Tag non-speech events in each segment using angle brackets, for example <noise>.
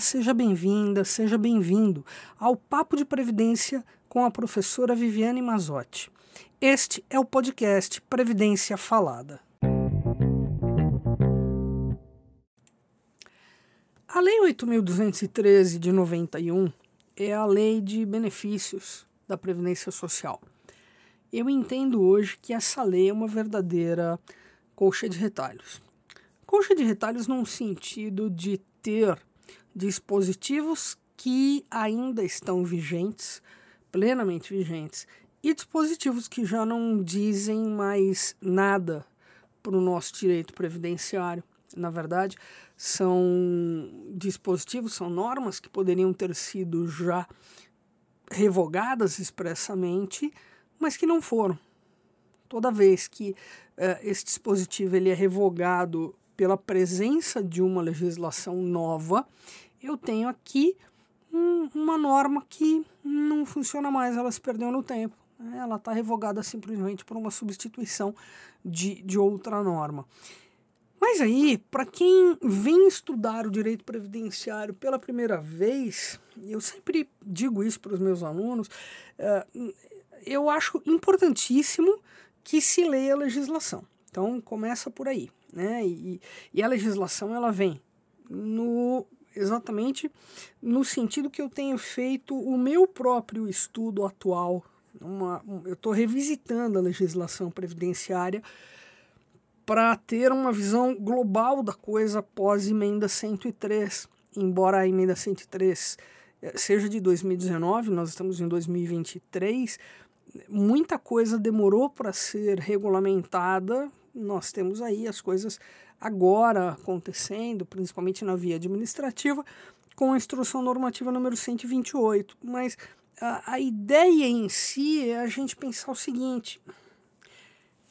Seja bem-vinda, seja bem-vindo ao Papo de Previdência com a professora Viviane Mazotti. Este é o podcast Previdência Falada. A Lei 8.213 de 91 é a lei de benefícios da Previdência Social. Eu entendo hoje que essa lei é uma verdadeira colcha de retalhos. Colcha de retalhos num sentido de ter dispositivos que ainda estão vigentes, plenamente vigentes, e dispositivos que já não dizem mais nada para o nosso direito previdenciário. Na verdade, são dispositivos, são normas que poderiam ter sido já revogadas expressamente, mas que não foram. Toda vez que uh, esse dispositivo ele é revogado pela presença de uma legislação nova, eu tenho aqui um, uma norma que não funciona mais, ela se perdeu no tempo. Né? Ela está revogada simplesmente por uma substituição de, de outra norma. Mas aí, para quem vem estudar o direito previdenciário pela primeira vez, eu sempre digo isso para os meus alunos, uh, eu acho importantíssimo que se leia a legislação. Então, começa por aí. Né? E, e a legislação ela vem no exatamente no sentido que eu tenho feito o meu próprio estudo atual. Uma, eu estou revisitando a legislação previdenciária para ter uma visão global da coisa pós emenda 103. Embora a emenda 103 eh, seja de 2019, nós estamos em 2023, muita coisa demorou para ser regulamentada. Nós temos aí as coisas agora acontecendo, principalmente na via administrativa, com a instrução normativa número 128. Mas a, a ideia em si é a gente pensar o seguinte: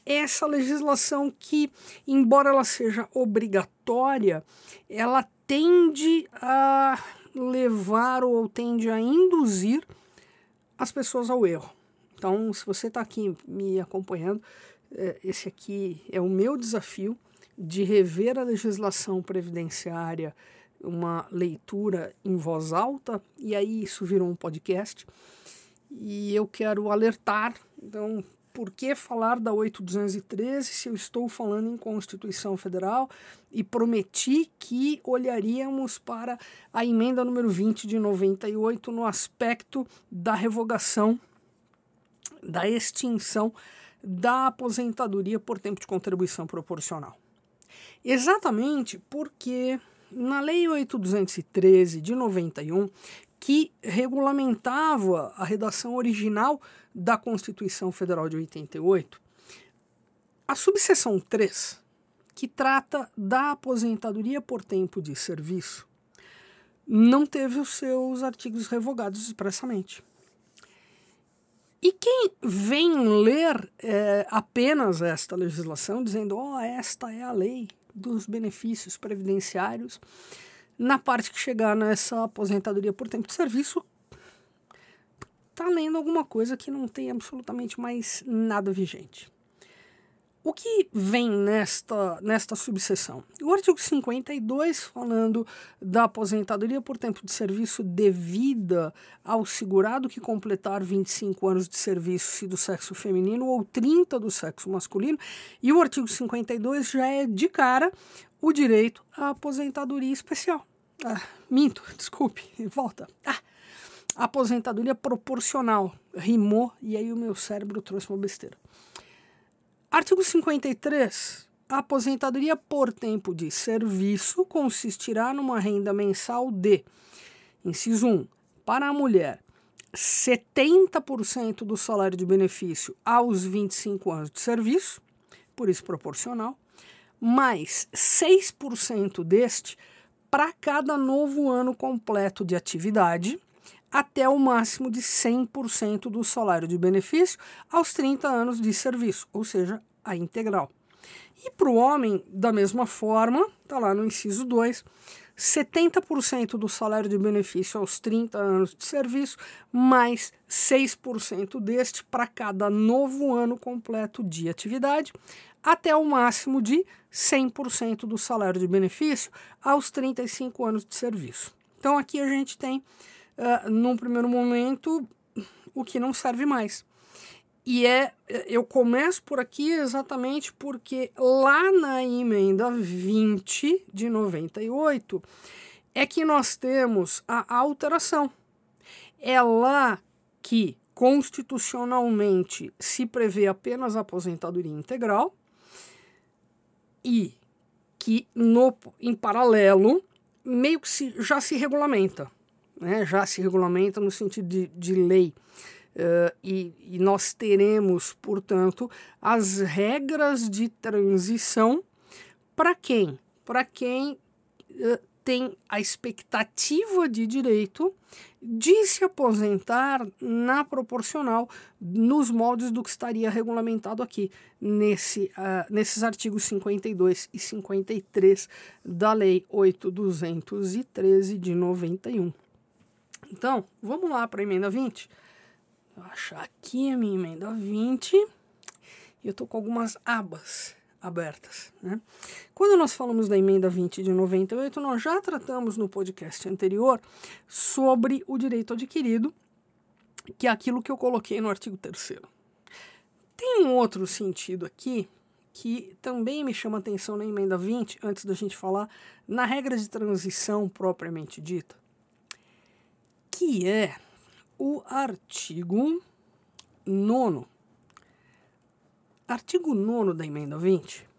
essa legislação que, embora ela seja obrigatória, ela tende a levar ou tende a induzir as pessoas ao erro. Então, se você está aqui me acompanhando, esse aqui é o meu desafio de rever a legislação previdenciária, uma leitura em voz alta, e aí isso virou um podcast. E eu quero alertar, então, por que falar da 8213 se eu estou falando em Constituição Federal e prometi que olharíamos para a emenda número 20 de 98 no aspecto da revogação, da extinção da aposentadoria por tempo de contribuição proporcional. Exatamente porque na Lei 8213 de 91, que regulamentava a redação original da Constituição Federal de 88, a subseção 3, que trata da aposentadoria por tempo de serviço, não teve os seus artigos revogados expressamente. E quem vem ler é, apenas esta legislação, dizendo, ó, oh, esta é a lei dos benefícios previdenciários, na parte que chegar nessa aposentadoria por tempo de serviço, está lendo alguma coisa que não tem absolutamente mais nada vigente. O que vem nesta, nesta subseção? O artigo 52, falando da aposentadoria por tempo de serviço devida ao segurado que completar 25 anos de serviço, se do sexo feminino, ou 30 do sexo masculino, e o artigo 52 já é de cara o direito à aposentadoria especial. Ah, minto, <laughs> desculpe, volta. Ah, aposentadoria proporcional. Rimou e aí o meu cérebro trouxe uma besteira. Artigo 53. A aposentadoria por tempo de serviço consistirá numa renda mensal de, inciso 1, para a mulher, 70% do salário de benefício aos 25 anos de serviço, por isso proporcional, mais 6% deste para cada novo ano completo de atividade, até o máximo de 100% do salário de benefício aos 30 anos de serviço, ou seja, a integral. E para o homem, da mesma forma, está lá no inciso 2, 70% do salário de benefício aos 30 anos de serviço, mais 6% deste para cada novo ano completo de atividade, até o máximo de 100% do salário de benefício aos 35 anos de serviço. Então aqui a gente tem, uh, num primeiro momento, o que não serve mais. E é, eu começo por aqui exatamente porque lá na emenda 20 de 98 é que nós temos a alteração. É lá que constitucionalmente se prevê apenas a aposentadoria integral e que no, em paralelo meio que se, já se regulamenta, né? já se regulamenta no sentido de, de lei. Uh, e, e, nós teremos, portanto, as regras de transição para quem? Para quem uh, tem a expectativa de direito de se aposentar na proporcional nos moldes do que estaria regulamentado aqui nesse, uh, nesses artigos 52 e 53 da Lei 8.213 de 91. Então, vamos lá para a emenda 20. Vou achar aqui a minha emenda 20 e eu estou com algumas abas abertas. Né? Quando nós falamos da emenda 20 de 98, nós já tratamos no podcast anterior sobre o direito adquirido, que é aquilo que eu coloquei no artigo 3. Tem um outro sentido aqui que também me chama atenção na emenda 20, antes da gente falar na regra de transição propriamente dita, que é o artigo 9. Artigo 9 da emenda 20.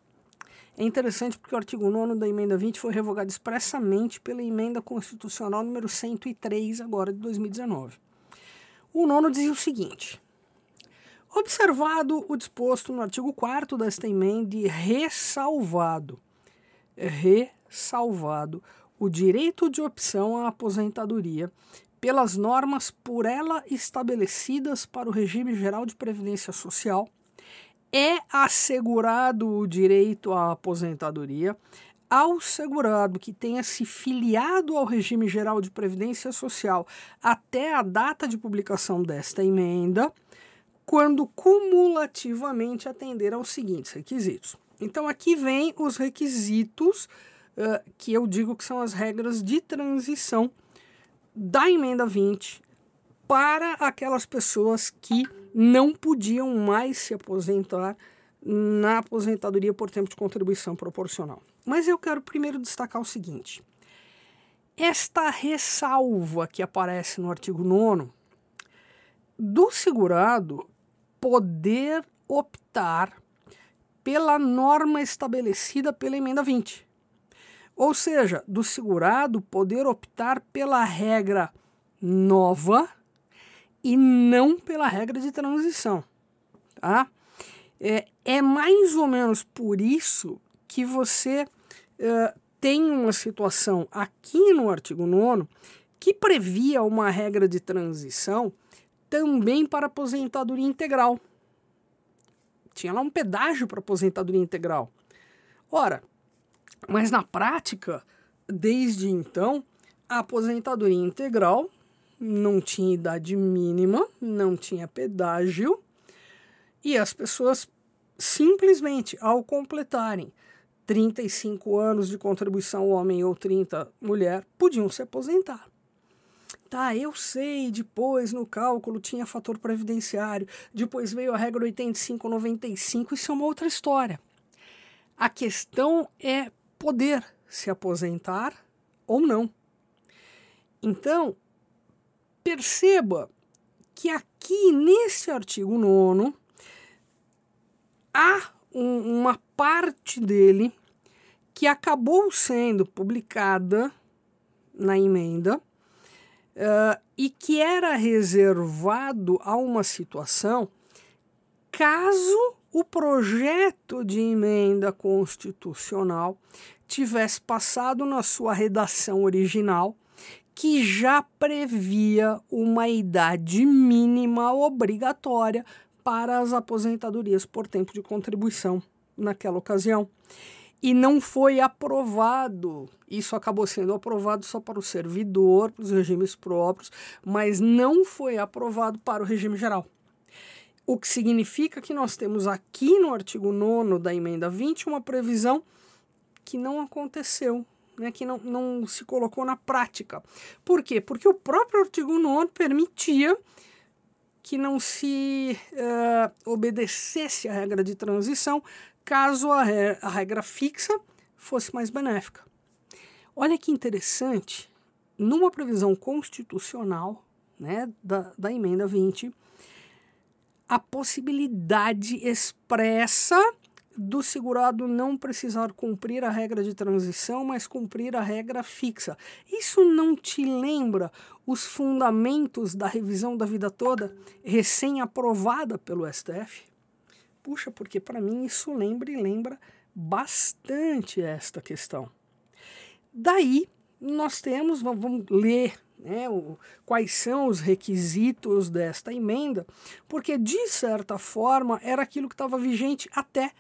É interessante porque o artigo 9 da emenda 20 foi revogado expressamente pela emenda constitucional número 103, agora de 2019. O nono dizia o seguinte: Observado o disposto no artigo 4 desta emenda e ressalvado, ressalvado o direito de opção à aposentadoria pelas normas por ela estabelecidas para o regime geral de previdência social, é assegurado o direito à aposentadoria ao segurado que tenha se filiado ao regime geral de previdência social até a data de publicação desta emenda, quando cumulativamente atender aos seguintes requisitos. Então aqui vem os requisitos uh, que eu digo que são as regras de transição da emenda 20 para aquelas pessoas que não podiam mais se aposentar na aposentadoria por tempo de contribuição proporcional. Mas eu quero primeiro destacar o seguinte: esta ressalva que aparece no artigo 9 do segurado poder optar pela norma estabelecida pela emenda 20. Ou seja, do segurado poder optar pela regra nova e não pela regra de transição. Tá? É, é mais ou menos por isso que você uh, tem uma situação aqui no artigo 9 que previa uma regra de transição também para aposentadoria integral. Tinha lá um pedágio para aposentadoria integral. Ora, mas na prática, desde então, a aposentadoria integral não tinha idade mínima, não tinha pedágio, e as pessoas simplesmente, ao completarem 35 anos de contribuição homem ou 30 mulher, podiam se aposentar. Tá, eu sei, depois no cálculo tinha fator previdenciário, depois veio a regra 85-95, isso é uma outra história. A questão é poder se aposentar ou não. Então, perceba que aqui nesse artigo 9 há um, uma parte dele que acabou sendo publicada na emenda uh, e que era reservado a uma situação caso o projeto de emenda constitucional tivesse passado na sua redação original, que já previa uma idade mínima obrigatória para as aposentadorias por tempo de contribuição naquela ocasião. E não foi aprovado. Isso acabou sendo aprovado só para o servidor, para os regimes próprios, mas não foi aprovado para o regime geral. O que significa que nós temos aqui no artigo 9 da emenda 20 uma previsão que não aconteceu né, que não, não se colocou na prática. Por quê? Porque o próprio artigo 9 permitia que não se uh, obedecesse à regra de transição caso a, re a regra fixa fosse mais benéfica. Olha que interessante, numa previsão constitucional né, da, da emenda 20, a possibilidade expressa do segurado não precisar cumprir a regra de transição, mas cumprir a regra fixa. Isso não te lembra os fundamentos da revisão da vida toda, recém-aprovada pelo STF? Puxa, porque para mim isso lembra e lembra bastante esta questão. Daí nós temos, vamos ler né, o, quais são os requisitos desta emenda, porque de certa forma era aquilo que estava vigente até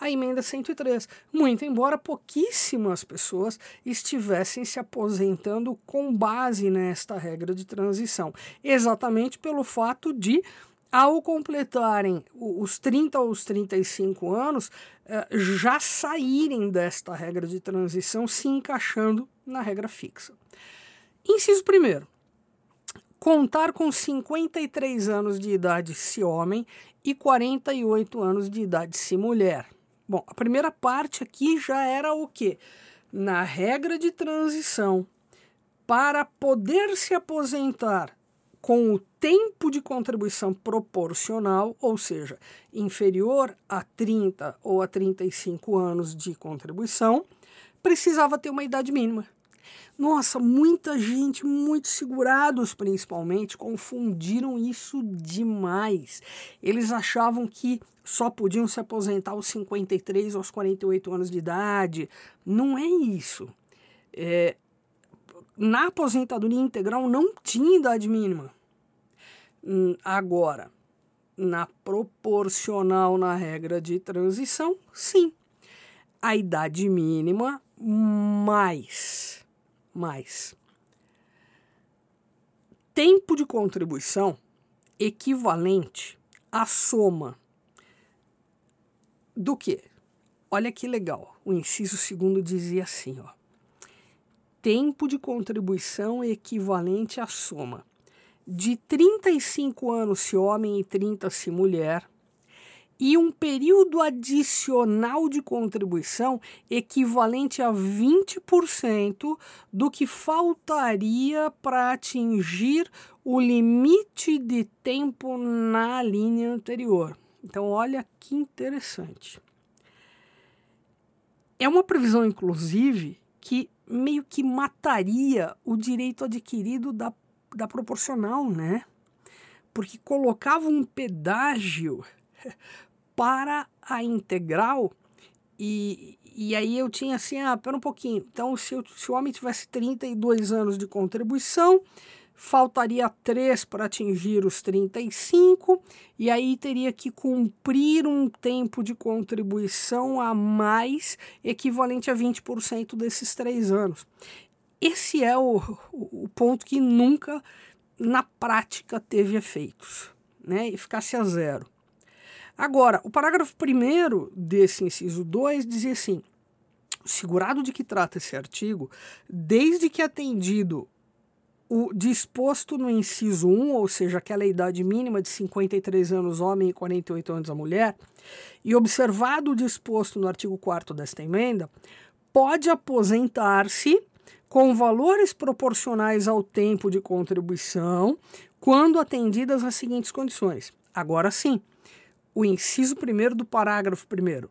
a emenda 103, muito embora pouquíssimas pessoas estivessem se aposentando com base nesta regra de transição, exatamente pelo fato de ao completarem os 30 ou os 35 anos, eh, já saírem desta regra de transição, se encaixando na regra fixa. Inciso primeiro, contar com 53 anos de idade se homem e 48 anos de idade se mulher. Bom, a primeira parte aqui já era o quê? Na regra de transição, para poder se aposentar com o tempo de contribuição proporcional, ou seja, inferior a 30 ou a 35 anos de contribuição, precisava ter uma idade mínima. Nossa, muita gente, muitos segurados principalmente, confundiram isso demais. Eles achavam que só podiam se aposentar aos 53 ou aos 48 anos de idade. Não é isso. É, na aposentadoria integral não tinha idade mínima. Hum, agora, na proporcional na regra de transição, sim. A idade mínima mais mais. Tempo de contribuição equivalente à soma do que? Olha que legal. O inciso segundo dizia assim, ó. Tempo de contribuição equivalente à soma de 35 anos se homem e 30 se mulher, e um período adicional de contribuição equivalente a 20% do que faltaria para atingir o limite de tempo na linha anterior. Então, olha que interessante. É uma previsão, inclusive, que meio que mataria o direito adquirido da, da proporcional, né? Porque colocava um pedágio para a integral. E, e aí eu tinha assim, ah, pera um pouquinho. Então, se, eu, se o homem tivesse 32 anos de contribuição, faltaria 3 para atingir os 35, e aí teria que cumprir um tempo de contribuição a mais, equivalente a 20% desses 3 anos. Esse é o, o ponto que nunca, na prática, teve efeitos, né? E ficasse a zero. Agora, o parágrafo 1 desse inciso 2 dizia assim: o segurado de que trata esse artigo, desde que atendido o disposto no inciso 1, ou seja, aquela idade mínima de 53 anos homem e 48 anos a mulher, e observado o disposto no artigo 4 desta emenda, pode aposentar-se com valores proporcionais ao tempo de contribuição, quando atendidas as seguintes condições. Agora sim, o inciso primeiro do parágrafo primeiro.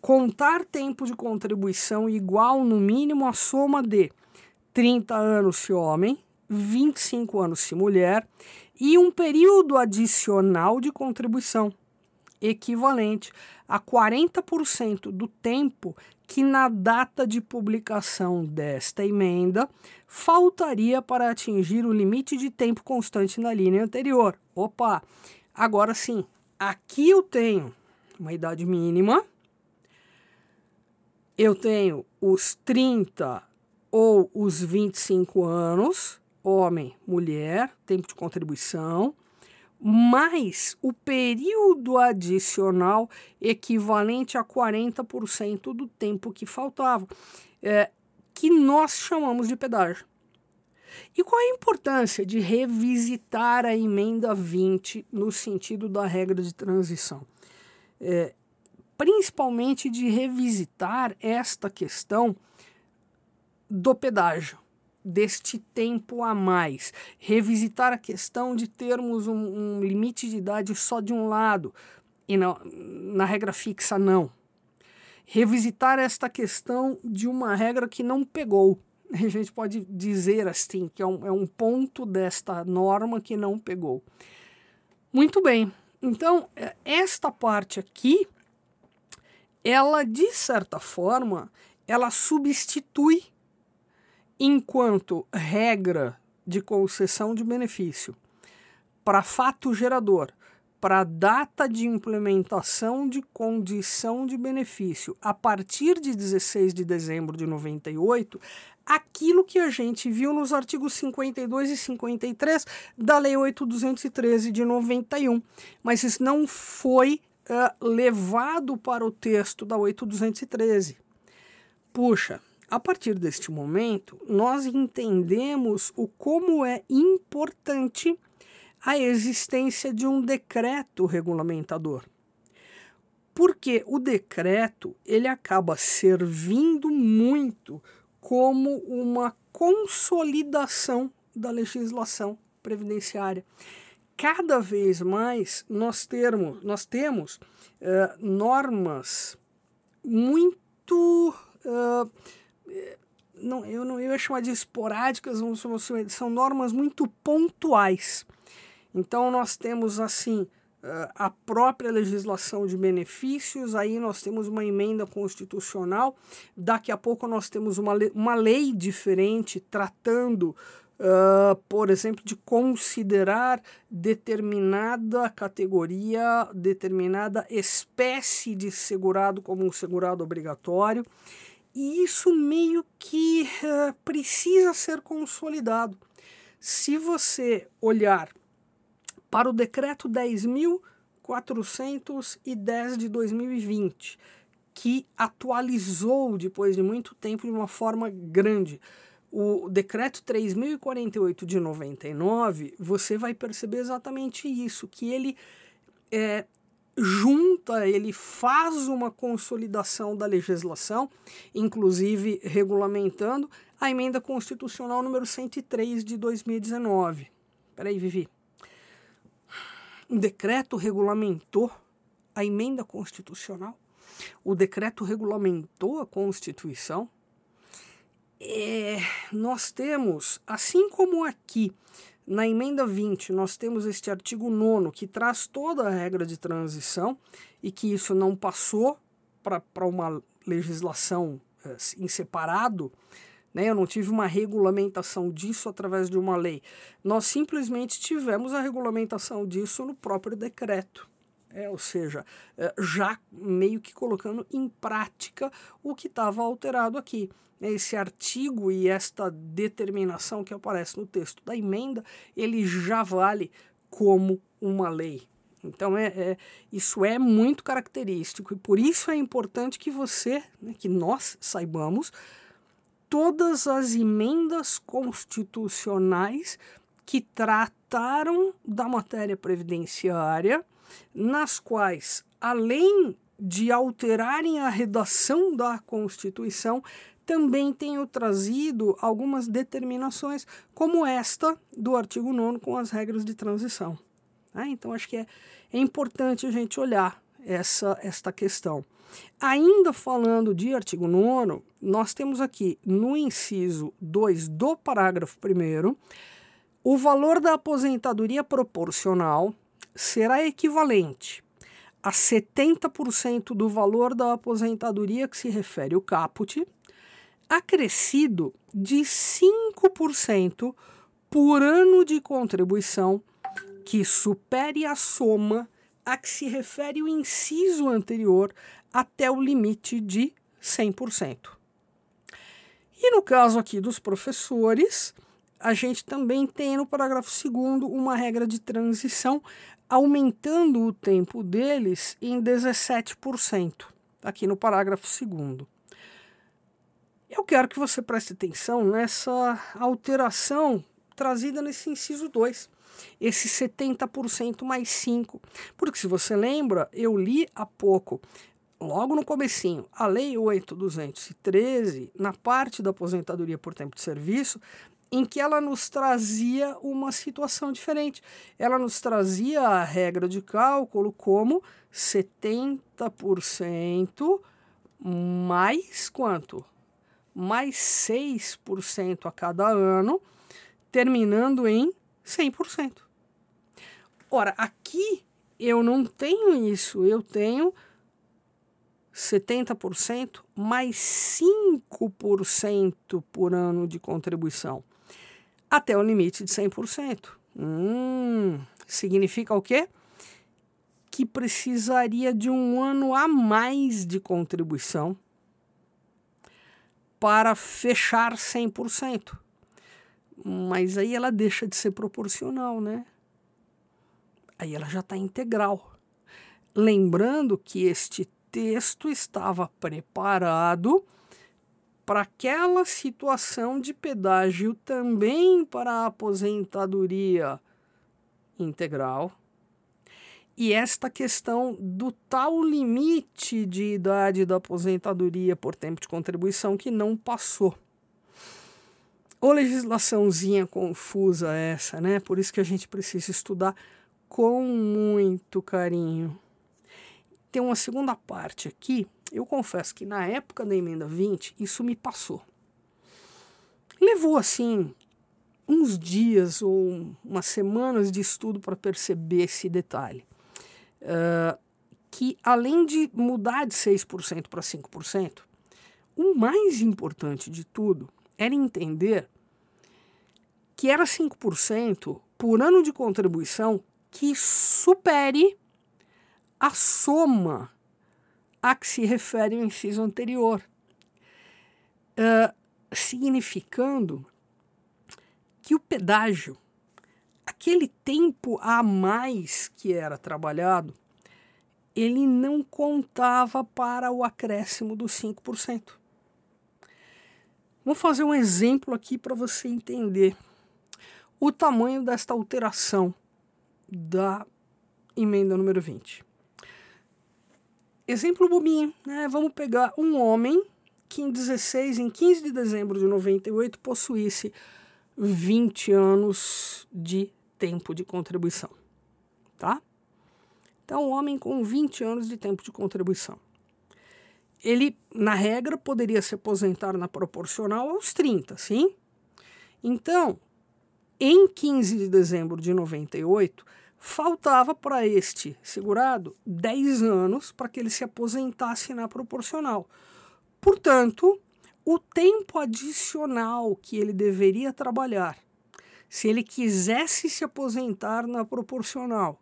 Contar tempo de contribuição igual no mínimo à soma de 30 anos se homem, 25 anos se mulher e um período adicional de contribuição equivalente a 40% do tempo que na data de publicação desta emenda faltaria para atingir o limite de tempo constante na linha anterior. Opa, agora sim, Aqui eu tenho uma idade mínima, eu tenho os 30 ou os 25 anos, homem, mulher, tempo de contribuição, mais o período adicional equivalente a 40% do tempo que faltava. É, que nós chamamos de pedágio. E qual a importância de revisitar a emenda 20 no sentido da regra de transição? É, principalmente de revisitar esta questão do pedágio, deste tempo a mais, revisitar a questão de termos um, um limite de idade só de um lado e na, na regra fixa não. Revisitar esta questão de uma regra que não pegou. <laughs> A gente pode dizer assim, que é um, é um ponto desta norma que não pegou. Muito bem, então é, esta parte aqui, ela de certa forma, ela substitui enquanto regra de concessão de benefício para fato gerador, para data de implementação de condição de benefício a partir de 16 de dezembro de 98, aquilo que a gente viu nos artigos 52 e 53 da Lei 8213 de 91. Mas isso não foi uh, levado para o texto da 8213. Puxa, a partir deste momento, nós entendemos o como é importante a existência de um decreto regulamentador. Porque o decreto, ele acaba servindo muito como uma consolidação da legislação previdenciária. Cada vez mais nós, termos, nós temos uh, normas muito uh, não, eu não eu ia chamar de esporádicas, são normas muito pontuais. Então nós temos assim a própria legislação de benefícios, aí nós temos uma emenda constitucional, daqui a pouco nós temos uma lei, uma lei diferente tratando, uh, por exemplo, de considerar determinada categoria, determinada espécie de segurado como um segurado obrigatório. E isso meio que uh, precisa ser consolidado. Se você olhar para o decreto 10.410 de 2020, que atualizou depois de muito tempo de uma forma grande, o decreto 3048 de 99, você vai perceber exatamente isso, que ele é, junta, ele faz uma consolidação da legislação, inclusive regulamentando a emenda constitucional número 103 de 2019. Peraí, Vivi. Um decreto regulamentou a emenda constitucional? O decreto regulamentou a Constituição? É, nós temos, assim como aqui na emenda 20, nós temos este artigo 9 que traz toda a regra de transição e que isso não passou para uma legislação é, em separado, né? eu não tive uma regulamentação disso através de uma lei. Nós simplesmente tivemos a regulamentação disso no próprio decreto. É, ou seja, é, já meio que colocando em prática o que estava alterado aqui esse artigo e esta determinação que aparece no texto da emenda, ele já vale como uma lei. Então é, é, isso é muito característico e por isso é importante que você, né, que nós saibamos todas as emendas constitucionais que trataram da matéria previdenciária, nas quais, além de alterarem a redação da Constituição, também tenho trazido algumas determinações, como esta do artigo 9 com as regras de transição. Né? Então, acho que é, é importante a gente olhar essa, esta questão. Ainda falando de artigo 9, nós temos aqui no inciso 2 do parágrafo 1 o valor da aposentadoria proporcional será equivalente a 70% do valor da aposentadoria que se refere o caput acrescido de 5% por ano de contribuição que supere a soma a que se refere o inciso anterior até o limite de 100%. E no caso aqui dos professores, a gente também tem no parágrafo 2 uma regra de transição aumentando o tempo deles em 17%, aqui no parágrafo 2 Eu quero que você preste atenção nessa alteração trazida nesse inciso 2, esse 70% mais 5. Porque se você lembra, eu li há pouco, logo no comecinho, a Lei 8.213, na parte da aposentadoria por tempo de serviço, em que ela nos trazia uma situação diferente. Ela nos trazia a regra de cálculo como 70% mais quanto? Mais 6% a cada ano, terminando em 100%. Ora, aqui eu não tenho isso, eu tenho 70% mais 5% por ano de contribuição até o limite de 100%. Hum, significa o quê? Que precisaria de um ano a mais de contribuição para fechar 100%. Mas aí ela deixa de ser proporcional, né? Aí ela já está integral. Lembrando que este texto estava preparado para aquela situação de pedágio também para a aposentadoria integral. E esta questão do tal limite de idade da aposentadoria por tempo de contribuição que não passou. Ô legislaçãozinha confusa essa, né? Por isso que a gente precisa estudar com muito carinho. Tem uma segunda parte aqui eu confesso que na época da emenda 20, isso me passou. Levou assim uns dias ou umas semanas de estudo para perceber esse detalhe. Uh, que além de mudar de 6% para 5%, o mais importante de tudo era entender que era 5% por ano de contribuição que supere a soma a que se refere o inciso anterior, uh, significando que o pedágio, aquele tempo a mais que era trabalhado, ele não contava para o acréscimo dos 5%. Vou fazer um exemplo aqui para você entender o tamanho desta alteração da emenda número 20. Exemplo bobinho, né? Vamos pegar um homem que em 16, em 15 de dezembro de 98, possuísse 20 anos de tempo de contribuição, tá? Então, um homem com 20 anos de tempo de contribuição. Ele, na regra, poderia se aposentar na proporcional aos 30, sim? Então, em 15 de dezembro de 98, faltava para este segurado 10 anos para que ele se aposentasse na proporcional. Portanto, o tempo adicional que ele deveria trabalhar, se ele quisesse se aposentar na proporcional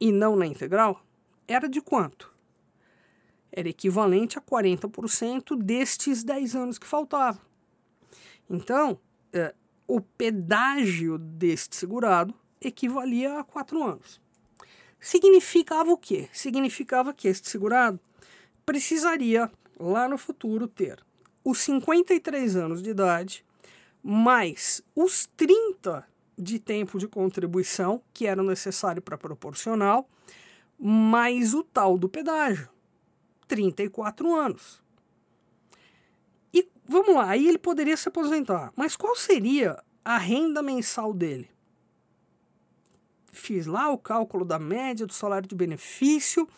e não na integral, era de quanto? Era equivalente a 40% destes 10 anos que faltavam. Então, é, o pedágio deste segurado equivalia a quatro anos. Significava o quê? Significava que este segurado precisaria, lá no futuro, ter os 53 anos de idade, mais os 30 de tempo de contribuição, que eram necessário para proporcional, mais o tal do pedágio, 34 anos. E vamos lá, aí ele poderia se aposentar. Mas qual seria a renda mensal dele? fiz lá o cálculo da média do salário de benefício,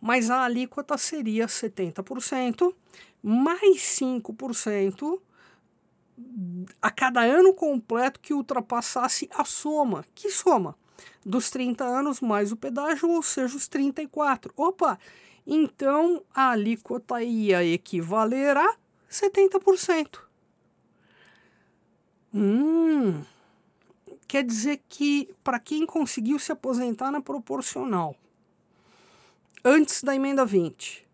mas a alíquota seria 70%, mais 5% a cada ano completo que ultrapassasse a soma. Que soma? Dos 30 anos mais o pedágio, ou seja, os 34. Opa! Então a alíquota ia equivaler a 70%. Hum, Quer dizer que, para quem conseguiu se aposentar na proporcional, antes da emenda 20,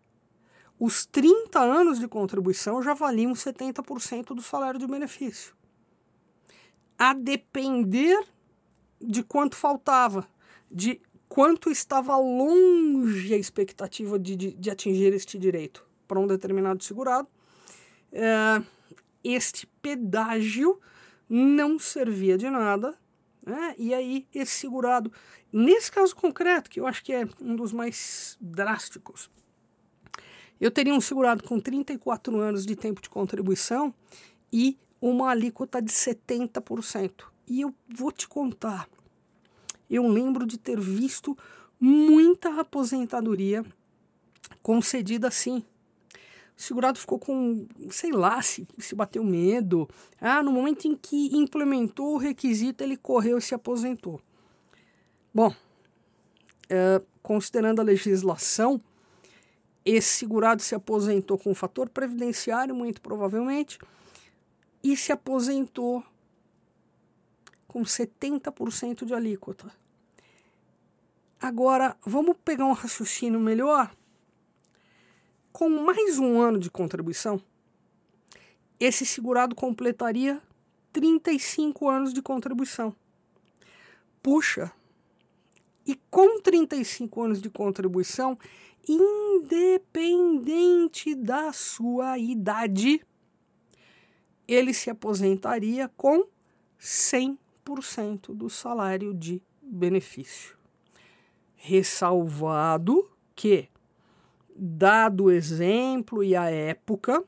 os 30 anos de contribuição já valiam 70% do salário de benefício. A depender de quanto faltava, de quanto estava longe a expectativa de, de, de atingir este direito para um determinado segurado, uh, este pedágio não servia de nada, né? e aí esse segurado, nesse caso concreto, que eu acho que é um dos mais drásticos, eu teria um segurado com 34 anos de tempo de contribuição e uma alíquota de 70%. E eu vou te contar, eu lembro de ter visto muita aposentadoria concedida assim. O segurado ficou com, sei lá, se, se bateu medo. Ah, no momento em que implementou o requisito, ele correu e se aposentou. Bom, é, considerando a legislação, esse segurado se aposentou com um fator previdenciário, muito provavelmente, e se aposentou com 70% de alíquota. Agora, vamos pegar um raciocínio melhor? Com mais um ano de contribuição, esse segurado completaria 35 anos de contribuição. Puxa! E com 35 anos de contribuição, independente da sua idade, ele se aposentaria com 100% do salário de benefício. Ressalvado que, dado o exemplo e a época,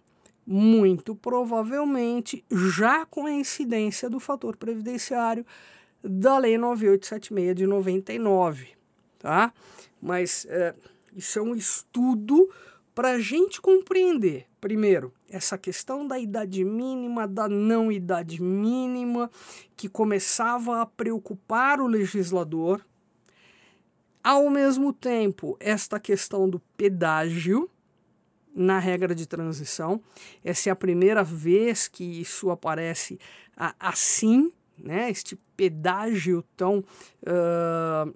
muito provavelmente já com a incidência do fator previdenciário da Lei 9876 de 99, tá? Mas é, isso é um estudo para a gente compreender, primeiro, essa questão da idade mínima, da não idade mínima, que começava a preocupar o legislador. Ao mesmo tempo, esta questão do pedágio na regra de transição. Essa é a primeira vez que isso aparece assim, né? este pedágio tão. Uh,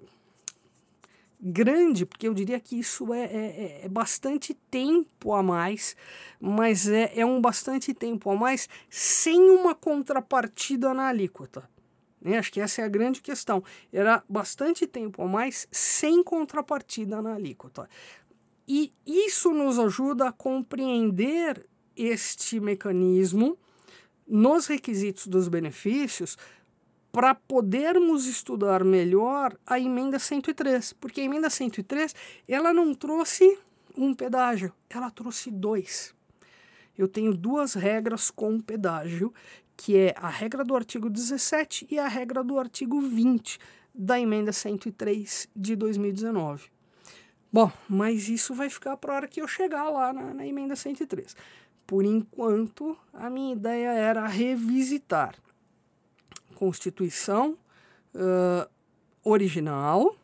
grande, porque eu diria que isso é, é, é, é bastante tempo a mais, mas é, é um bastante tempo a mais sem uma contrapartida na alíquota. Né? Acho que essa é a grande questão. Era bastante tempo a mais sem contrapartida na alíquota. E isso nos ajuda a compreender este mecanismo nos requisitos dos benefícios para podermos estudar melhor a emenda 103, porque a emenda 103 ela não trouxe um pedágio, ela trouxe dois. Eu tenho duas regras com pedágio, que é a regra do artigo 17 e a regra do artigo 20 da emenda 103 de 2019. Bom, mas isso vai ficar para a hora que eu chegar lá na, na emenda 103. Por enquanto, a minha ideia era revisitar Constituição uh, original,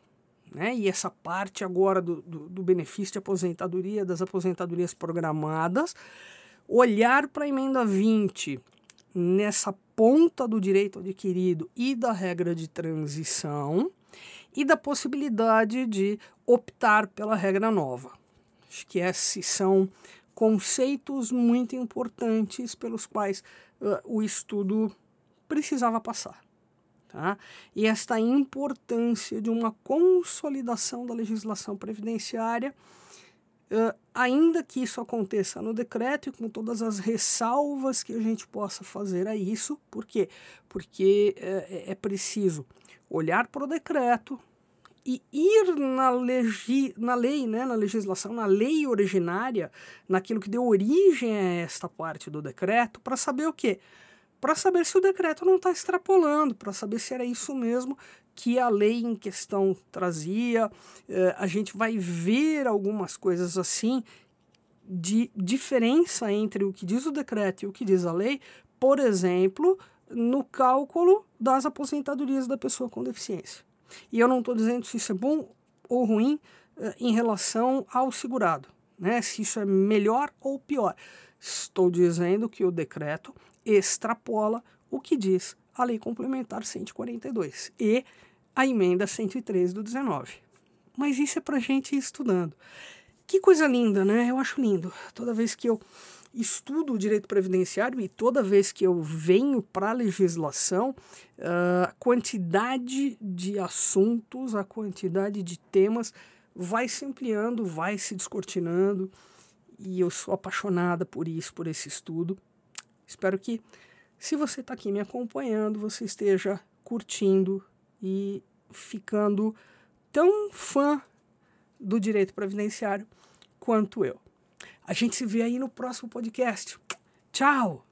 né? e essa parte agora do, do, do, benefício de aposentadoria, das aposentadorias programadas, olhar para a emenda 20 nessa ponta do direito adquirido e da regra de transição e da possibilidade de optar pela regra nova. Acho que esses são conceitos muito importantes pelos quais uh, o estudo precisava passar. Tá? E esta importância de uma consolidação da legislação previdenciária, uh, ainda que isso aconteça no decreto e com todas as ressalvas que a gente possa fazer a isso, por quê? Porque uh, é preciso olhar para o decreto e ir na, legi na lei, né, na legislação, na lei originária, naquilo que deu origem a esta parte do decreto, para saber o quê? Para saber se o decreto não está extrapolando, para saber se era isso mesmo que a lei em questão trazia. É, a gente vai ver algumas coisas assim de diferença entre o que diz o decreto e o que diz a lei, por exemplo, no cálculo das aposentadorias da pessoa com deficiência. E eu não estou dizendo se isso é bom ou ruim é, em relação ao segurado, né? se isso é melhor ou pior. Estou dizendo que o decreto extrapola o que diz a Lei Complementar 142 e a emenda 103 do 19. Mas isso é para gente ir estudando. Que coisa linda, né? Eu acho lindo. Toda vez que eu estudo o direito previdenciário e toda vez que eu venho para a legislação, a quantidade de assuntos, a quantidade de temas vai se ampliando, vai se descortinando e eu sou apaixonada por isso, por esse estudo. Espero que, se você está aqui me acompanhando, você esteja curtindo e ficando tão fã do direito previdenciário quanto eu. A gente se vê aí no próximo podcast. Tchau!